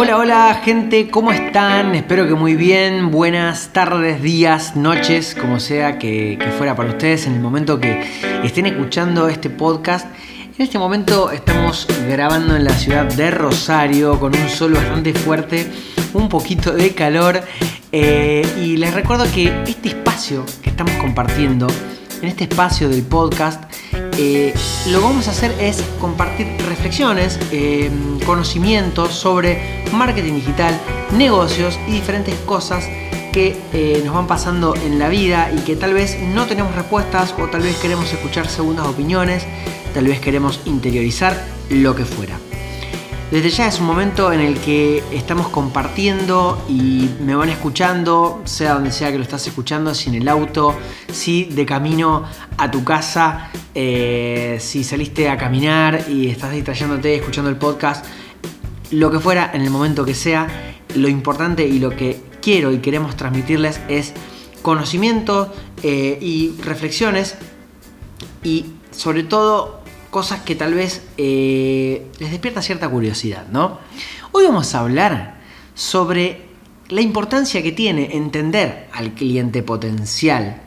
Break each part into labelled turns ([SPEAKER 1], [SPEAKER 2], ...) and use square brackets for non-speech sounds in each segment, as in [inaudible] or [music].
[SPEAKER 1] Hola, hola gente, ¿cómo están? Espero que muy bien. Buenas tardes, días, noches, como sea que, fuera para ustedes en el momento que estén escuchando este podcast. En este momento estamos grabando en la ciudad de Rosario con un sol bastante fuerte, un poquito de calor eh, y les recuerdo que este espacio que estamos compartiendo, en este espacio del podcast, eh, lo que vamos a hacer es compartir reflexiones, eh, conocimientos sobre marketing digital, negocios y diferentes cosas que eh, nos van pasando en la vida y que tal vez no tenemos respuestas o tal vez queremos escuchar segundas opiniones, tal vez queremos interiorizar lo que fuera. Desde ya es un momento en el que estamos compartiendo y me van escuchando, sea donde sea que lo estás escuchando, si en el auto, si de camino a tu casa, eh, si saliste a caminar y estás distrayéndote escuchando el podcast, lo que fuera, en el momento que sea, lo importante y lo que quiero y queremos transmitirles es conocimiento eh, y reflexiones y sobre todo cosas que tal vez eh, les despierta cierta curiosidad, ¿no? Hoy vamos a hablar sobre la importancia que tiene entender al cliente potencial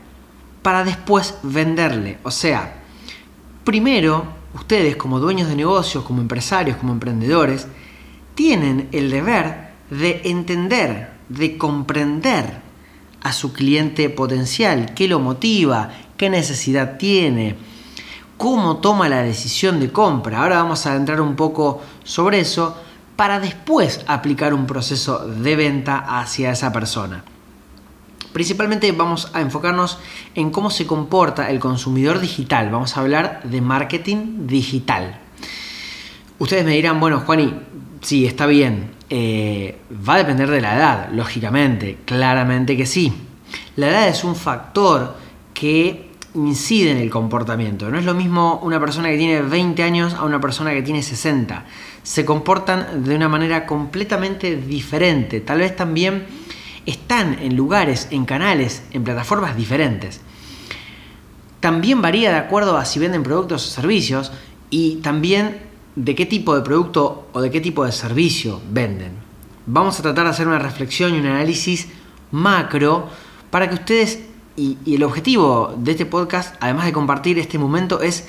[SPEAKER 1] para después venderle. O sea, primero, ustedes como dueños de negocios, como empresarios, como emprendedores, tienen el deber de entender, de comprender a su cliente potencial, qué lo motiva, qué necesidad tiene, cómo toma la decisión de compra. Ahora vamos a adentrar un poco sobre eso para después aplicar un proceso de venta hacia esa persona. Principalmente vamos a enfocarnos en cómo se comporta el consumidor digital. Vamos a hablar de marketing digital. Ustedes me dirán, bueno, Juani, sí, está bien. Eh, va a depender de la edad, lógicamente, claramente que sí. La edad es un factor que incide en el comportamiento. No es lo mismo una persona que tiene 20 años a una persona que tiene 60. Se comportan de una manera completamente diferente. Tal vez también están en lugares, en canales, en plataformas diferentes. También varía de acuerdo a si venden productos o servicios y también de qué tipo de producto o de qué tipo de servicio venden. Vamos a tratar de hacer una reflexión y un análisis macro para que ustedes y, el objetivo de este podcast, además de compartir este momento, es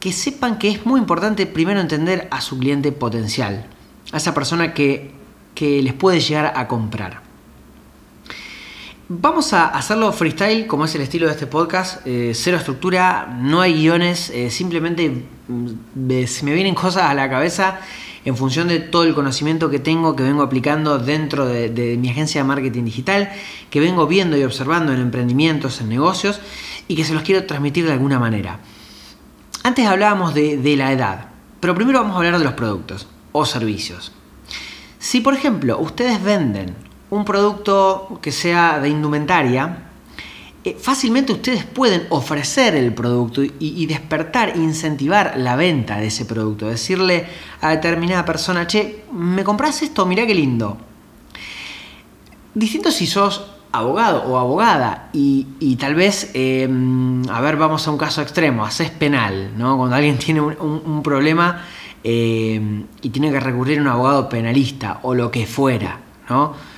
[SPEAKER 1] que sepan que es muy importante primero entender a su cliente potencial, a esa persona que, les puede llegar a comprar. Vamos a hacerlo freestyle, como es el estilo de este podcast, eh, cero estructura, no hay guiones, eh, simplemente mm, me vienen cosas a la cabeza en función de todo el conocimiento que tengo, que vengo aplicando dentro de, mi agencia de marketing digital, que vengo viendo y observando en emprendimientos, en negocios, y que se los quiero transmitir de alguna manera. Antes hablábamos de la edad, pero primero vamos a hablar de los productos o servicios. Si por ejemplo ustedes venden un producto que sea de indumentaria, eh, fácilmente ustedes pueden ofrecer el producto y, despertar, incentivar la venta de ese producto. Decirle a determinada persona, che, ¿me compras esto? Mirá qué lindo. Distinto si sos abogado o abogada y, tal vez, em, a ver, vamos a un caso extremo, haces penal, ¿no? Cuando alguien tiene un, problema em, y tiene que recurrir a un abogado penalista o lo que fuera, ¿no?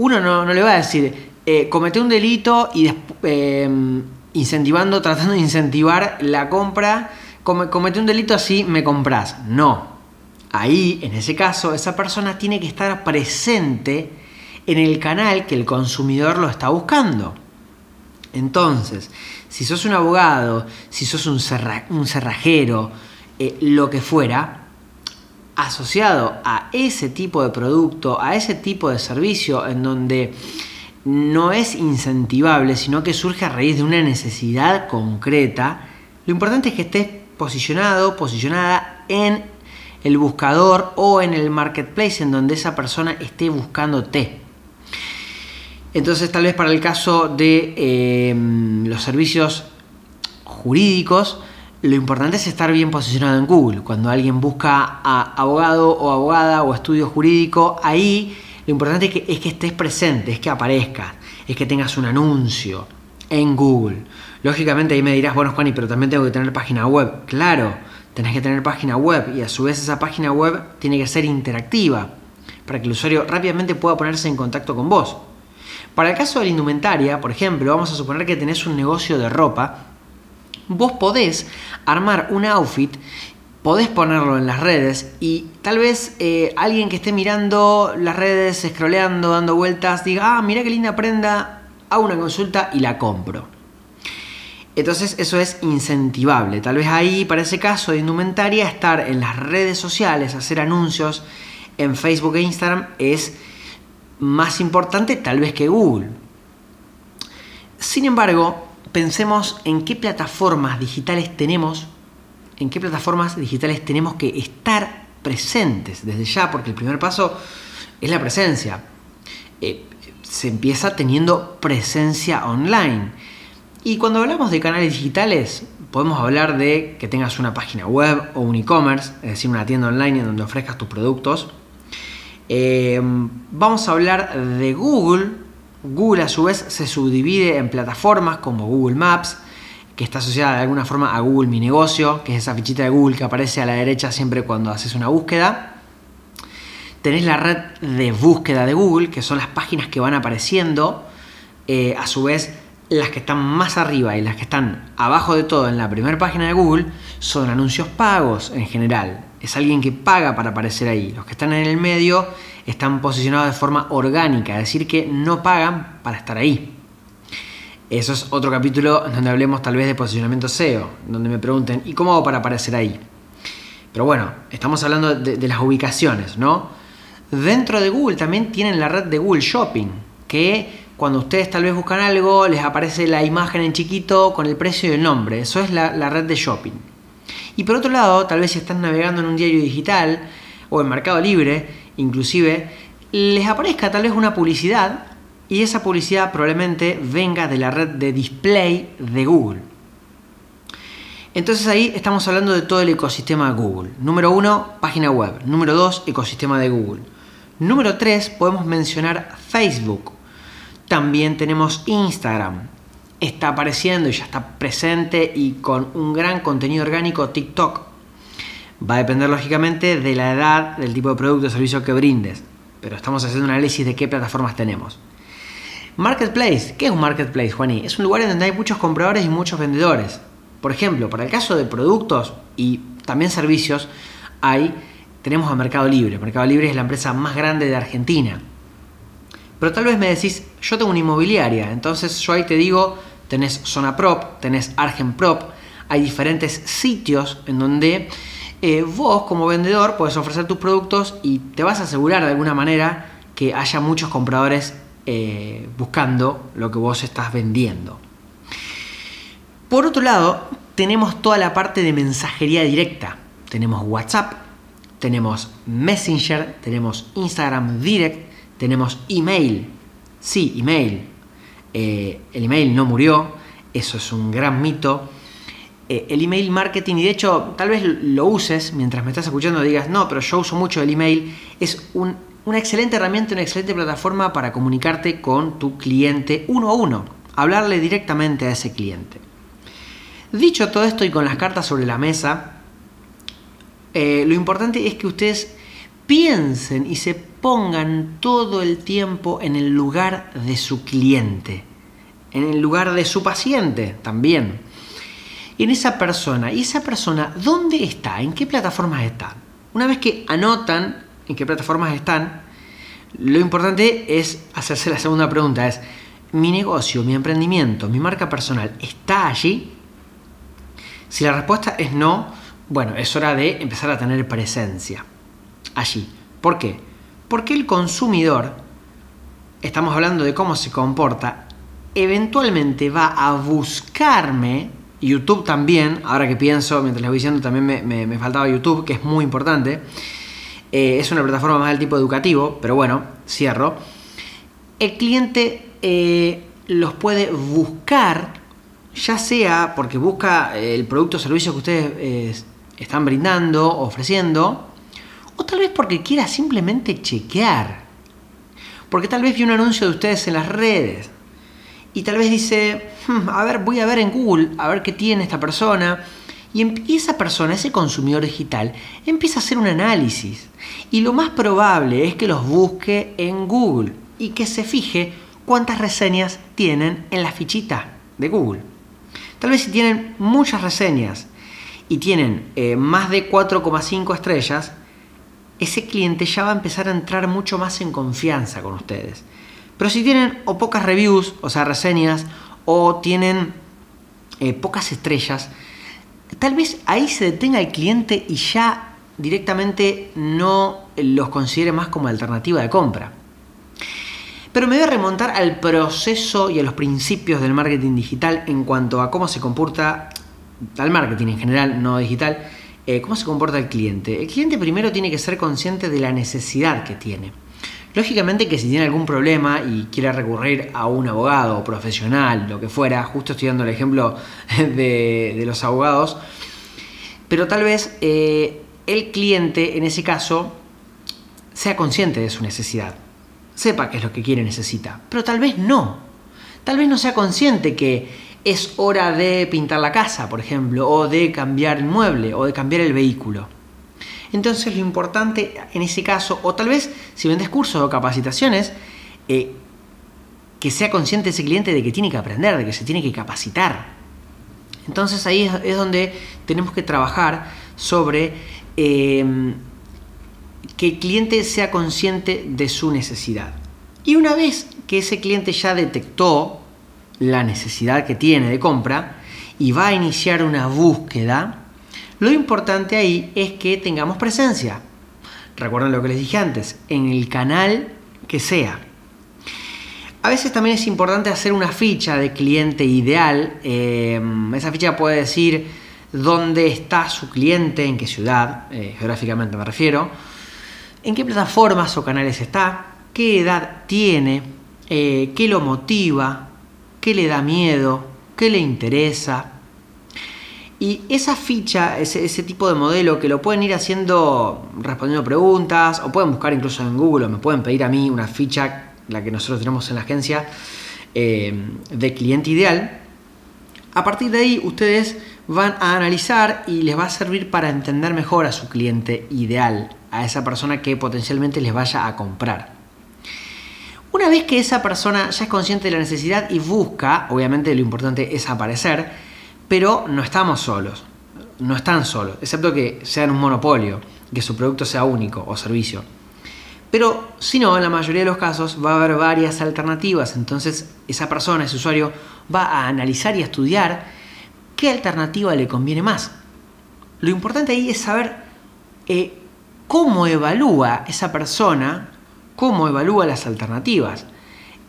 [SPEAKER 1] Uno no, no le va a decir, eh, comete un delito y em, incentivando, tratando de incentivar la compra, comete un delito así me compras. No. Ahí, en ese caso, esa persona tiene que estar presente en el canal que el consumidor lo está buscando. Entonces, si sos un abogado, si sos un, cerrajero, eh, lo que fuera, asociado a ese tipo de producto, a ese tipo de servicio en donde no es incentivable, sino que surge a raíz de una necesidad concreta, lo importante es que estés posicionado, posicionada en el buscador o en el marketplace en donde esa persona esté buscándote. Entonces tal vez para el caso de eh, los servicios jurídicos, lo importante es estar bien posicionado en Google. Cuando alguien busca a abogado o abogada o estudio jurídico, ahí lo importante es que, es que estés presente, es que aparezcas, es que tengas un anuncio en Google. Lógicamente ahí me dirás, bueno Juani, pero también tengo que tener página web. Claro, tenés que tener página web y a su vez esa página web tiene que ser interactiva. para que el usuario rápidamente pueda ponerse en contacto con vos. Para el caso de la indumentaria, por ejemplo, vamos a suponer que tenés un negocio de ropa, vos podés armar un outfit, podés ponerlo en las redes y tal vez eh, alguien que esté mirando las redes, scrolleando, dando vueltas, diga, ah, mira qué linda prenda, hago una consulta y la compro. Entonces eso es incentivable. Tal vez ahí, para ese caso de indumentaria, estar en las redes sociales, hacer anuncios en Facebook e Instagram es más importante tal vez que Google. Sin embargo, pensemos en qué plataformas digitales tenemos, en qué plataformas digitales tenemos que estar presentes desde ya, porque el primer paso es la presencia. Eh, se empieza teniendo presencia online. Y cuando hablamos de canales digitales, podemos hablar de que tengas una página web o un e-commerce, es decir, una tienda online en donde ofrezcas tus productos Em, vamos a hablar de Google. Google a su vez se subdivide en plataformas como Google Maps, que está asociada de alguna forma a Google Mi Negocio, que es esa fichita de Google que aparece a la derecha siempre cuando haces una búsqueda. Tenés la red de búsqueda de Google, que son las páginas que van apareciendo. Eh, a su vez, las que están más arriba y las que están abajo de todo en la primera página de Google son anuncios pagos en general es alguien que paga para aparecer ahí. Los que están en el medio están posicionados de forma orgánica, es decir, que no pagan para estar ahí. Eso es otro capítulo donde hablemos tal vez de posicionamiento SEO, donde me pregunten, ¿y cómo hago para aparecer ahí? Pero bueno, estamos hablando de, las ubicaciones, ¿no? Dentro de Google también tienen la red de Google Shopping, que cuando ustedes tal vez buscan algo, les aparece la imagen en chiquito con el precio y el nombre. Eso es la red de shopping. Y por otro lado, tal vez si están navegando en un diario digital o en Mercado Libre, inclusive, les aparezca tal vez una publicidad y esa publicidad probablemente venga de la red de display de Google. Entonces ahí estamos hablando de todo el ecosistema de Google. Número uno, página web. Número dos, ecosistema de Google. Número tres, podemos mencionar Facebook. También tenemos Instagram está apareciendo y ya está presente y con un gran contenido orgánico TikTok. Va a depender lógicamente de la edad, del tipo de producto o servicio que brindes, pero estamos haciendo un análisis de qué plataformas tenemos. Marketplace, ¿qué es un marketplace, Juaní? Es un lugar en donde hay muchos compradores y muchos vendedores. Por ejemplo, para el caso de productos y también servicios, hay, tenemos a Mercado Libre. Mercado Libre es la empresa más grande de Argentina. Pero tal vez me decís, yo tengo una inmobiliaria, entonces yo ahí te digo, tenés Zona Prop, tenés Argen Prop, hay diferentes sitios en donde eh, vos como vendedor puedes ofrecer tus productos y te vas a asegurar de alguna manera que haya muchos compradores eh, buscando lo que vos estás vendiendo. Por otro lado, tenemos toda la parte de mensajería directa. Tenemos WhatsApp, tenemos Messenger, tenemos Instagram Direct, tenemos email. Sí, email. Eh, el email no murió, eso es un gran mito. Eh, el email marketing, y de hecho tal vez lo uses mientras me estás escuchando, digas, no, pero yo uso mucho el email, es una excelente herramienta, una excelente plataforma para comunicarte con tu cliente uno a uno, hablarle directamente a ese cliente. Dicho todo esto y con las cartas sobre la mesa, eh, lo importante es que ustedes piensen y se pongan todo el tiempo en el lugar de su cliente, en el lugar de su paciente también. En esa persona, ¿y esa persona dónde está? ¿En qué plataformas están? Una vez que anotan en qué plataformas están, lo importante es hacerse la segunda pregunta, es, ¿mi negocio, mi emprendimiento, mi marca personal está allí? Si la respuesta es no, bueno, es hora de empezar a tener presencia allí. ¿Por qué? Porque el consumidor, estamos hablando de cómo se comporta, eventualmente va a buscarme, YouTube también, ahora que pienso, mientras les voy diciendo, también me, faltaba YouTube, que es muy importante. Eh, es una plataforma más del tipo educativo, pero bueno, cierro. El cliente eh, los puede buscar, ya sea porque busca el producto o servicio que ustedes eh, están brindando, ofreciendo, o tal vez porque quiera simplemente chequear. Porque tal vez vi un anuncio de ustedes en las redes. Y tal vez dice, hmm, a ver, voy a ver en Google, a ver qué tiene esta persona. Y esa persona, ese consumidor digital, empieza a hacer un análisis. Y lo más probable es que los busque en Google y que se fije cuántas reseñas tienen en la fichita de Google. Tal vez si tienen muchas reseñas y tienen eh, más de 4,5 estrellas, ese cliente ya va a empezar a entrar mucho más en confianza con ustedes. Pero si tienen o pocas reviews, o sea, reseñas, o tienen eh, pocas estrellas, tal vez ahí se detenga el cliente y ya directamente no los considere más como alternativa de compra. Pero me voy a remontar al proceso y a los principios del marketing digital en cuanto a cómo se comporta al marketing en general, no digital, eh, cómo se comporta el cliente. El cliente primero tiene que ser consciente de la necesidad que tiene. Lógicamente que si tiene algún problema y quiere recurrir a un abogado profesional, lo que fuera, justo estoy dando el ejemplo [laughs] de, los abogados, pero tal vez eh, el cliente en ese caso sea consciente de su necesidad, sepa qué es lo que quiere y necesita, pero tal vez no, tal vez no sea consciente que es hora de pintar la casa, por ejemplo, o de cambiar el mueble, o de cambiar el vehículo. Entonces lo importante en ese caso, o tal vez si vendes cursos o capacitaciones, eh, que sea consciente ese cliente de que tiene que aprender, de que se tiene que capacitar. Entonces ahí es, donde tenemos que trabajar sobre eh, que el cliente sea consciente de su necesidad. Y una vez que ese cliente ya detectó la necesidad que tiene de compra y va a iniciar una búsqueda, lo importante ahí es que tengamos presencia. Recuerden lo que les dije antes, en el canal que sea. A veces también es importante hacer una ficha de cliente ideal. Eh, esa ficha puede decir dónde está su cliente, en qué ciudad, eh, geográficamente me refiero, en qué plataformas o canales está, qué edad tiene, eh, qué lo motiva, qué le da miedo, qué le interesa. Y esa ficha, ese, tipo de modelo que lo pueden ir haciendo respondiendo preguntas o pueden buscar incluso en Google o me pueden pedir a mí una ficha, la que nosotros tenemos en la agencia, eh, de cliente ideal. A partir de ahí ustedes van a analizar y les va a servir para entender mejor a su cliente ideal, a esa persona que potencialmente les vaya a comprar. Una vez que esa persona ya es consciente de la necesidad y busca, obviamente lo importante es aparecer, pero no estamos solos, no están solos, excepto que sean un monopolio, que su producto sea único o servicio. Pero si no, en la mayoría de los casos va a haber varias alternativas, entonces esa persona, ese usuario, va a analizar y a estudiar qué alternativa le conviene más. Lo importante ahí es saber eh, cómo evalúa esa persona cómo evalúa las alternativas,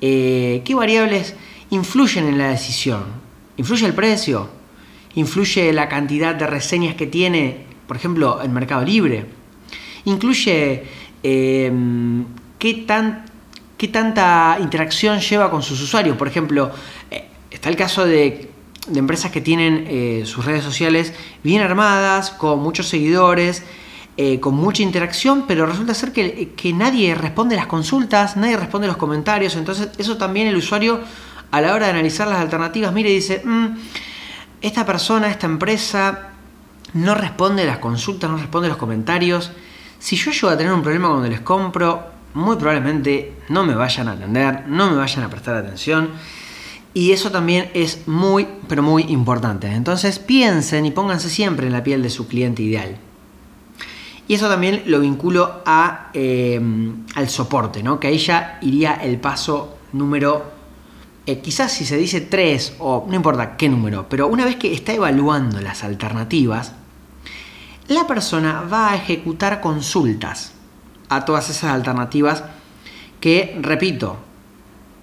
[SPEAKER 1] eh, qué variables influyen en la decisión. ¿Influye el precio? ¿Influye la cantidad de reseñas que tiene, por ejemplo, el Mercado Libre? ¿Incluye em, qué, tan, qué tanta interacción lleva con sus usuarios? Por ejemplo, eh, está el caso de empresas que tienen eh, sus redes sociales bien armadas, con muchos seguidores, eh, con mucha interacción, pero resulta ser que, nadie responde las consultas, nadie responde los comentarios, entonces eso también el usuario a la hora de analizar las alternativas mire y dice, mm, esta persona, esta empresa no responde las consultas, no responde los comentarios, si yo llego a tener un problema cuando les compro, muy probablemente no me vayan a atender, no me vayan a prestar atención. Y eso también es muy, pero muy importante. Entonces piensen y pónganse siempre en la piel de su cliente ideal. Y eso también lo vinculo a, em, al soporte, ¿no? que ahí ya iría el paso número, eh, quizás si se dice 3 o no importa qué número, pero una vez que está evaluando las alternativas, la persona va a ejecutar consultas a todas esas alternativas que, repito,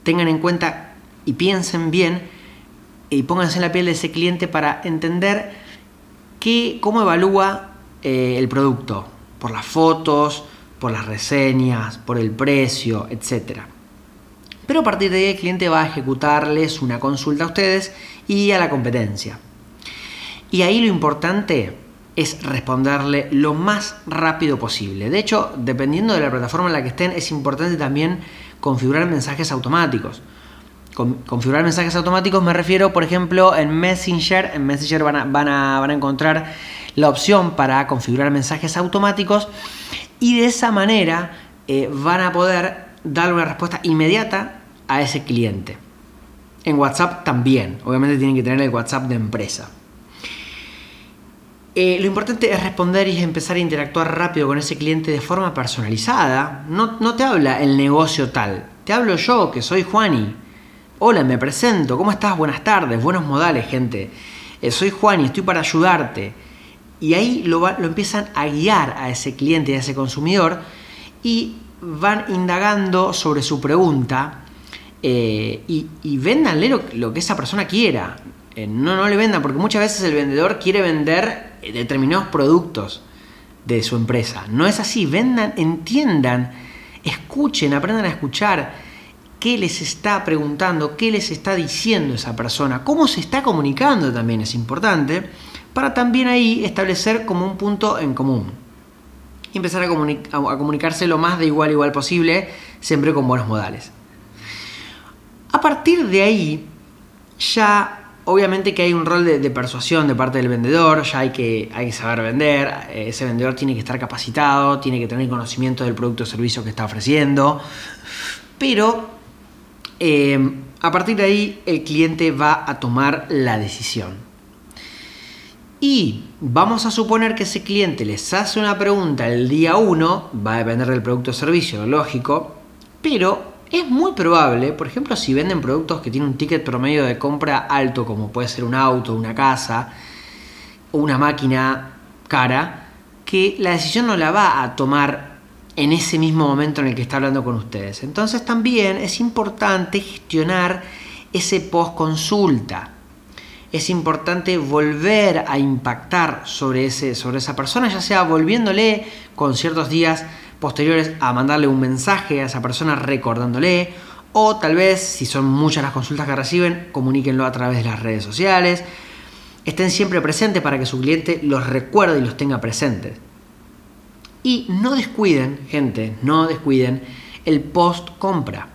[SPEAKER 1] tengan en cuenta y piensen bien y pónganse en la piel de ese cliente para entender qué, cómo evalúa eh, el producto, por las fotos, por las reseñas, por el precio, etc. Pero a partir de ahí el cliente va a ejecutarles una consulta a ustedes y a la competencia. Y ahí lo importante es responderle lo más rápido posible. De hecho, dependiendo de la plataforma en la que estén, es importante también configurar mensajes automáticos. configurar mensajes automáticos me refiero, por ejemplo, en Messenger. En Messenger van a, encontrar la opción para configurar mensajes automáticos y de esa manera eh, van a poder dar una respuesta inmediata a ese cliente. En WhatsApp también. Obviamente tienen que tener el WhatsApp de empresa. Eh, lo importante es responder y empezar a interactuar rápido con ese cliente de forma personalizada. No, no te habla el negocio tal. Te hablo yo, que soy Juani. Hola, me presento. ¿Cómo estás? Buenas tardes. Buenos modales, gente. Eh, soy Juani, estoy para ayudarte. Y ahí lo, lo empiezan a guiar a ese cliente y a ese consumidor y van indagando sobre su pregunta eh, y, y véndanle lo, que esa persona quiera. no, no le vendan, porque muchas veces el vendedor quiere vender eh, determinados productos de su empresa. No es así, vendan, entiendan, escuchen, aprendan a escuchar qué les está preguntando, qué les está diciendo esa persona, cómo se está comunicando también es importante, para también ahí establecer como un punto en común. Y empezar a, a comunicarse lo más de igual a igual posible, siempre con buenos modales. A partir de ahí, ya Obviamente que hay un rol de, persuasión de parte del vendedor, ya hay que, hay que saber vender, ese vendedor tiene que estar capacitado, tiene que tener conocimiento del producto o servicio que está ofreciendo, pero eh, a partir de ahí el cliente va a tomar la decisión. Y vamos a suponer que ese cliente les hace una pregunta el día 1, va a depender del producto o servicio, lógico, pero es muy probable, por ejemplo, si venden productos que tienen un ticket promedio de compra alto, como puede ser un auto, una casa o una máquina cara, que la decisión no la va a tomar en ese mismo momento en el que está hablando con ustedes. Entonces también es importante gestionar ese post consulta. Es importante volver a impactar sobre, ese, sobre esa persona, ya sea volviéndole con ciertos días posteriores a mandarle un mensaje a esa persona recordándole o tal vez si son muchas las consultas que reciben, comuníquenlo a través de las redes sociales. Estén siempre presentes para que su cliente los recuerde y los tenga presentes. Y no descuiden, gente, no descuiden el post compra.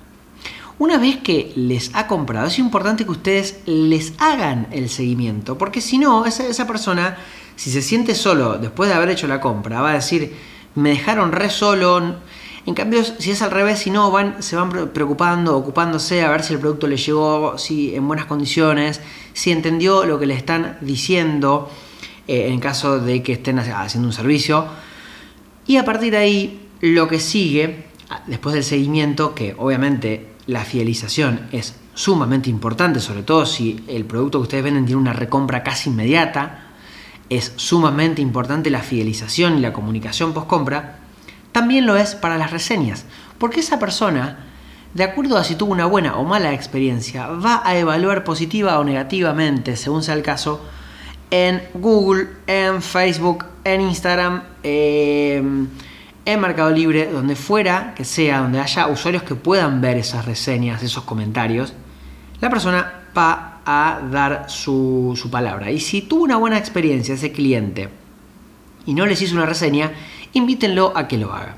[SPEAKER 1] Una vez que les ha comprado, es importante que ustedes les hagan el seguimiento, porque si no, esa, esa persona, si se siente solo después de haber hecho la compra, va a decir, me dejaron re solo. En cambio, si es al revés, si no, van, se van preocupando, ocupándose a ver si el producto le llegó si en buenas condiciones, si entendió lo que le están diciendo, eh, en caso de que estén haciendo un servicio. Y a partir de ahí, lo que sigue, después del seguimiento, que obviamente la fidelización es sumamente importante, sobre todo si el producto que ustedes venden tiene una recompra casi inmediata, es sumamente importante la fidelización y la comunicación post-compra, también lo es para las reseñas, porque esa persona, de acuerdo a si tuvo una buena o mala experiencia, va a evaluar positiva o negativamente, según sea el caso, en Google, en Facebook, en Instagram, em, en Mercado Libre, donde fuera que sea, donde haya usuarios que puedan ver esas reseñas, esos comentarios, la persona va a dar su, palabra. Y si tuvo una buena experiencia ese cliente y no les hizo una reseña, invítenlo a que lo haga.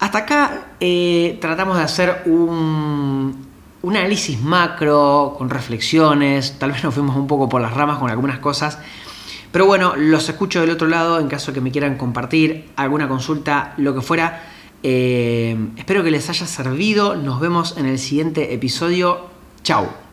[SPEAKER 1] Hasta acá eh, tratamos de hacer un, un, análisis macro con reflexiones, tal vez nos fuimos un poco por las ramas con algunas cosas, pero bueno, los escucho del otro lado en caso que me quieran compartir alguna consulta, lo que fuera. Eh, espero que les haya servido, nos vemos en el siguiente episodio. Chao.